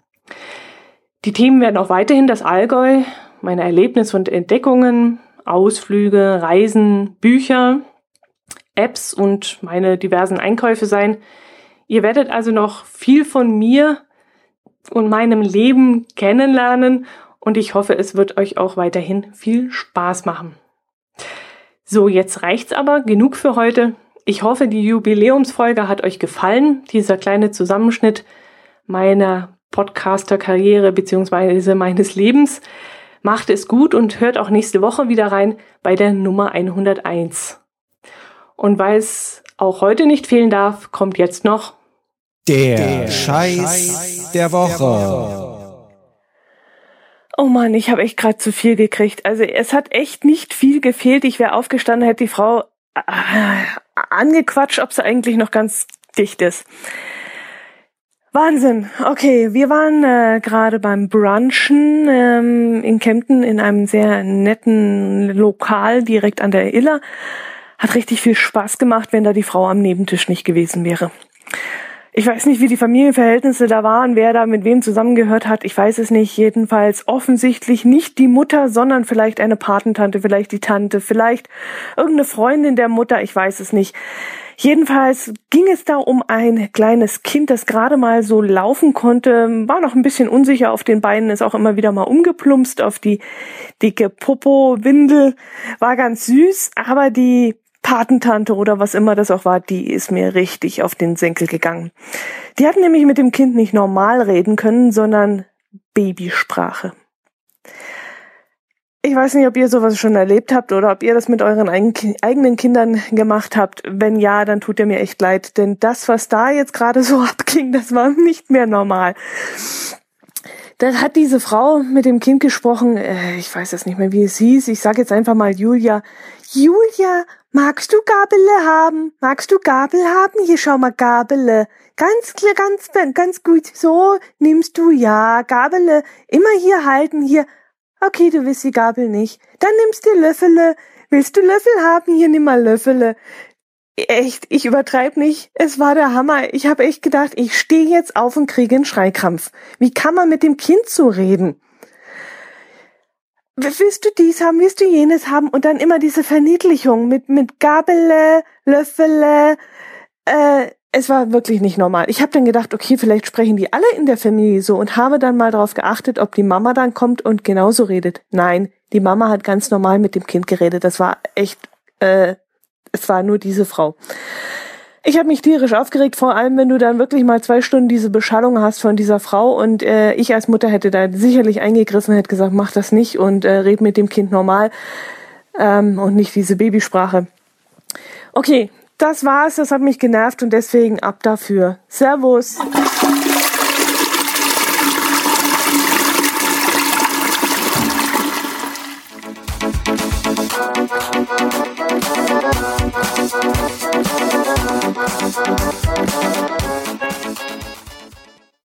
Die Themen werden auch weiterhin das Allgäu, meine Erlebnisse und Entdeckungen, Ausflüge, Reisen, Bücher, Apps und meine diversen Einkäufe sein. Ihr werdet also noch viel von mir und meinem Leben kennenlernen und ich hoffe, es wird euch auch weiterhin viel Spaß machen. So, jetzt reicht's aber. Genug für heute. Ich hoffe, die Jubiläumsfolge hat euch gefallen. Dieser kleine Zusammenschnitt meiner Podcaster-Karriere beziehungsweise meines Lebens. Macht es gut und hört auch nächste Woche wieder rein bei der Nummer 101. Und weil es auch heute nicht fehlen darf, kommt jetzt noch der, der Scheiß, Scheiß der Woche. Der Woche. Oh Mann, ich habe echt gerade zu viel gekriegt. Also es hat echt nicht viel gefehlt. Ich wäre aufgestanden, hätte die Frau äh, angequatscht, ob sie eigentlich noch ganz dicht ist. Wahnsinn. Okay, wir waren äh, gerade beim Brunchen ähm, in Kempten in einem sehr netten Lokal direkt an der Iller. Hat richtig viel Spaß gemacht, wenn da die Frau am Nebentisch nicht gewesen wäre. Ich weiß nicht, wie die Familienverhältnisse da waren, wer da mit wem zusammengehört hat. Ich weiß es nicht. Jedenfalls offensichtlich nicht die Mutter, sondern vielleicht eine Patentante, vielleicht die Tante, vielleicht irgendeine Freundin der Mutter. Ich weiß es nicht. Jedenfalls ging es da um ein kleines Kind, das gerade mal so laufen konnte, war noch ein bisschen unsicher auf den Beinen, ist auch immer wieder mal umgeplumpst auf die dicke Popo-Windel, war ganz süß, aber die Patentante oder was immer das auch war, die ist mir richtig auf den Senkel gegangen. Die hat nämlich mit dem Kind nicht normal reden können, sondern Babysprache. Ich weiß nicht, ob ihr sowas schon erlebt habt oder ob ihr das mit euren eigenen Kindern gemacht habt. Wenn ja, dann tut ihr mir echt leid, denn das, was da jetzt gerade so abging, das war nicht mehr normal. Dann hat diese Frau mit dem Kind gesprochen, äh, ich weiß jetzt nicht mehr, wie es hieß, ich sage jetzt einfach mal Julia. Julia, Magst du Gabele haben? Magst du Gabel haben? Hier schau mal Gabele. Ganz ganz, ganz gut. So nimmst du ja Gabele. Immer hier halten, hier. Okay, du willst die Gabel nicht. Dann nimmst du Löffele. Willst du Löffel haben? Hier nimm mal Löffele. Echt, ich übertreib nicht. Es war der Hammer. Ich habe echt gedacht, ich stehe jetzt auf und kriege einen Schreikrampf. Wie kann man mit dem Kind so reden? Willst du dies haben, willst du jenes haben und dann immer diese Verniedlichung mit, mit Gabele, Löffele, äh, es war wirklich nicht normal. Ich habe dann gedacht, okay, vielleicht sprechen die alle in der Familie so und habe dann mal darauf geachtet, ob die Mama dann kommt und genauso redet. Nein, die Mama hat ganz normal mit dem Kind geredet. Das war echt, äh, es war nur diese Frau. Ich habe mich tierisch aufgeregt, vor allem wenn du dann wirklich mal zwei Stunden diese Beschallung hast von dieser Frau und äh, ich als Mutter hätte da sicherlich eingegriffen, hätte gesagt, mach das nicht und äh, red mit dem Kind normal ähm, und nicht diese Babysprache. Okay, das war's. Das hat mich genervt und deswegen ab dafür. Servus.